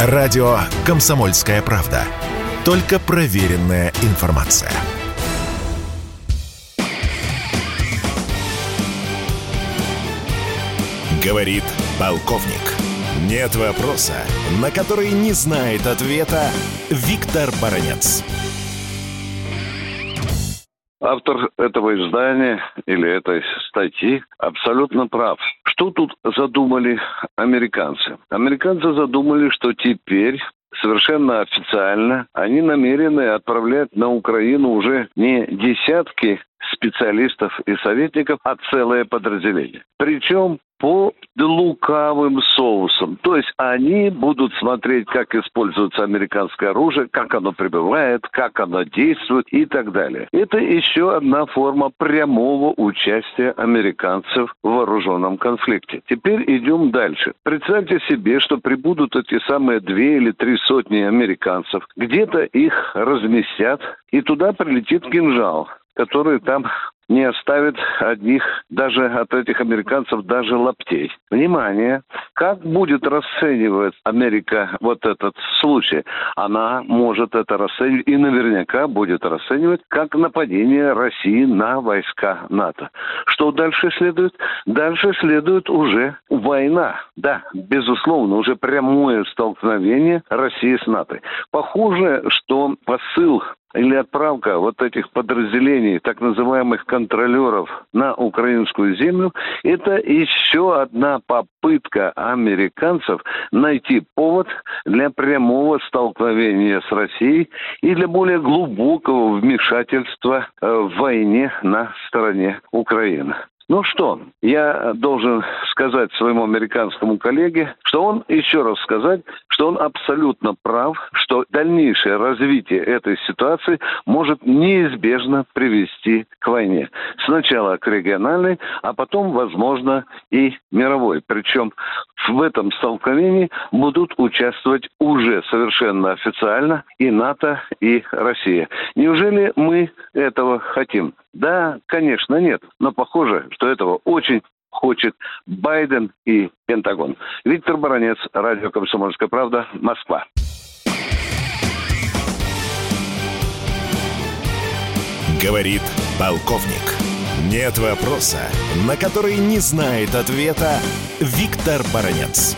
Радио «Комсомольская правда». Только проверенная информация. Говорит полковник. Нет вопроса, на который не знает ответа Виктор Баранец. Автор этого издания или этой статьи абсолютно прав. Что тут задумали американцы? Американцы задумали, что теперь совершенно официально они намерены отправлять на Украину уже не десятки специалистов и советников, а целое подразделение. Причем по лукавым соусам. То есть они будут смотреть, как используется американское оружие, как оно прибывает, как оно действует и так далее. Это еще одна форма прямого участия американцев в вооруженном конфликте. Теперь идем дальше. Представьте себе, что прибудут эти самые две или три сотни американцев, где-то их разместят, и туда прилетит кинжал который там не оставит одних, даже от этих американцев, даже лаптей. Внимание! Как будет расценивать Америка вот этот случай? Она может это расценивать и наверняка будет расценивать как нападение России на войска НАТО. Что дальше следует? Дальше следует уже война. Да, безусловно, уже прямое столкновение России с НАТО. Похоже, что посыл или отправка вот этих подразделений, так называемых контролеров на украинскую землю, это еще одна попытка американцев найти повод для прямого столкновения с Россией и для более глубокого вмешательства э, в войне на стороне Украины. Ну что, я должен сказать своему американскому коллеге, что он, еще раз сказать, что он абсолютно прав, что дальнейшее развитие этой ситуации может неизбежно привести к войне. Сначала к региональной, а потом, возможно, и мировой. Причем в этом столкновении будут участвовать уже совершенно официально и НАТО, и Россия. Неужели мы этого хотим? Да, конечно, нет. Но похоже, что этого очень хочет Байден и Пентагон. Виктор Баранец, Радио «Комсомольская правда», Москва. Говорит полковник. Нет вопроса, на который не знает ответа Виктор Баранец.